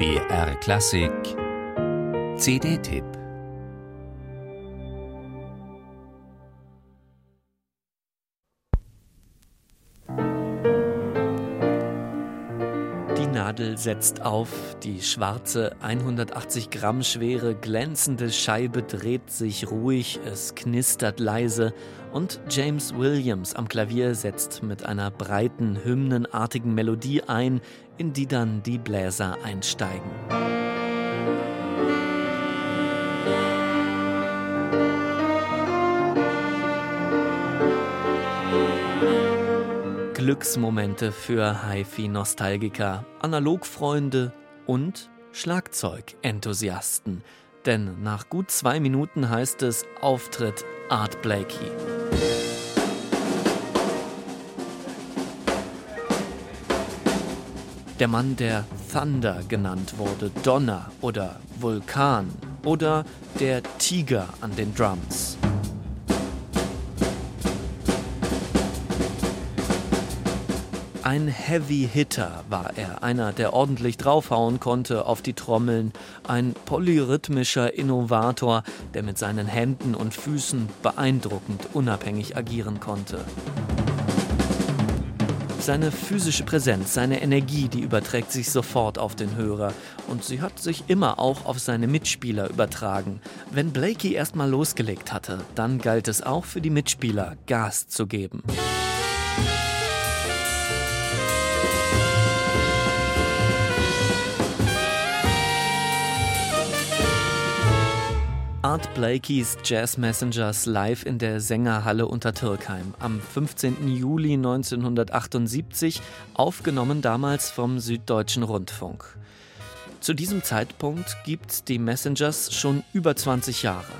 BR Klassik. CD-Tipp Nadel setzt auf, die schwarze, 180 Gramm schwere, glänzende Scheibe dreht sich ruhig, es knistert leise und James Williams am Klavier setzt mit einer breiten, hymnenartigen Melodie ein, in die dann die Bläser einsteigen. Glücksmomente für HiFi-Nostalgiker, Analogfreunde und Schlagzeug-Enthusiasten. Denn nach gut zwei Minuten heißt es Auftritt Art Blakey. Der Mann, der Thunder genannt wurde, Donner oder Vulkan oder der Tiger an den Drums. Ein Heavy Hitter war er, einer, der ordentlich draufhauen konnte auf die Trommeln, ein polyrhythmischer Innovator, der mit seinen Händen und Füßen beeindruckend unabhängig agieren konnte. Seine physische Präsenz, seine Energie, die überträgt sich sofort auf den Hörer und sie hat sich immer auch auf seine Mitspieler übertragen. Wenn Blakey erstmal losgelegt hatte, dann galt es auch für die Mitspieler, Gas zu geben. Art Blakeys Jazz Messengers live in der Sängerhalle unter Türkheim am 15. Juli 1978, aufgenommen damals vom Süddeutschen Rundfunk. Zu diesem Zeitpunkt gibt's die Messengers schon über 20 Jahre.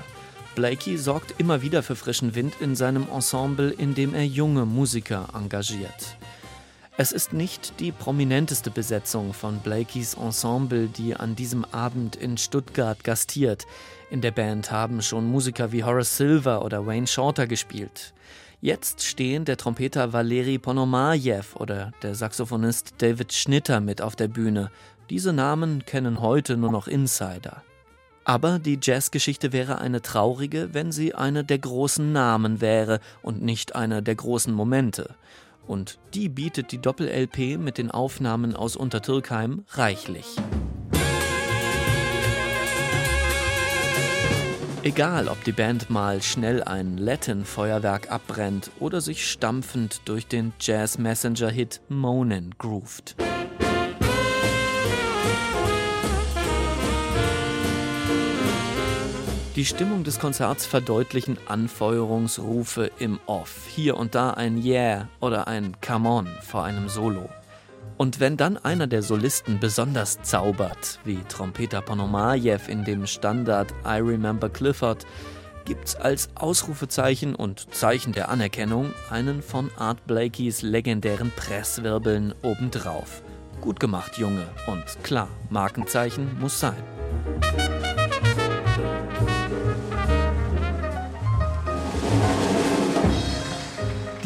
Blakey sorgt immer wieder für frischen Wind in seinem Ensemble, in dem er junge Musiker engagiert. Es ist nicht die prominenteste Besetzung von Blakeys Ensemble, die an diesem Abend in Stuttgart gastiert. In der Band haben schon Musiker wie Horace Silver oder Wayne Shorter gespielt. Jetzt stehen der Trompeter Valeri Ponomarev oder der Saxophonist David Schnitter mit auf der Bühne. Diese Namen kennen heute nur noch Insider. Aber die Jazzgeschichte wäre eine traurige, wenn sie eine der großen Namen wäre und nicht eine der großen Momente. Und die bietet die Doppel-LP mit den Aufnahmen aus Untertürkheim reichlich. Egal, ob die Band mal schnell ein Latin-Feuerwerk abbrennt oder sich stampfend durch den Jazz-Messenger-Hit Moanin groovt. Die Stimmung des Konzerts verdeutlichen Anfeuerungsrufe im Off. Hier und da ein Yeah oder ein Come on vor einem Solo. Und wenn dann einer der Solisten besonders zaubert, wie Trompeter Ponomarev in dem Standard I Remember Clifford, gibt's als Ausrufezeichen und Zeichen der Anerkennung einen von Art Blakeys legendären Presswirbeln obendrauf. Gut gemacht, Junge. Und klar, Markenzeichen muss sein.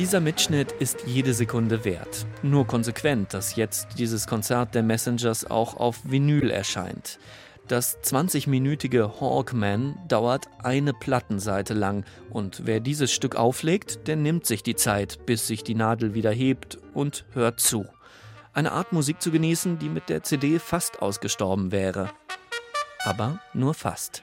Dieser Mitschnitt ist jede Sekunde wert. Nur konsequent, dass jetzt dieses Konzert der Messengers auch auf Vinyl erscheint. Das 20-minütige Hawkman dauert eine Plattenseite lang und wer dieses Stück auflegt, der nimmt sich die Zeit, bis sich die Nadel wieder hebt und hört zu. Eine Art Musik zu genießen, die mit der CD fast ausgestorben wäre. Aber nur fast.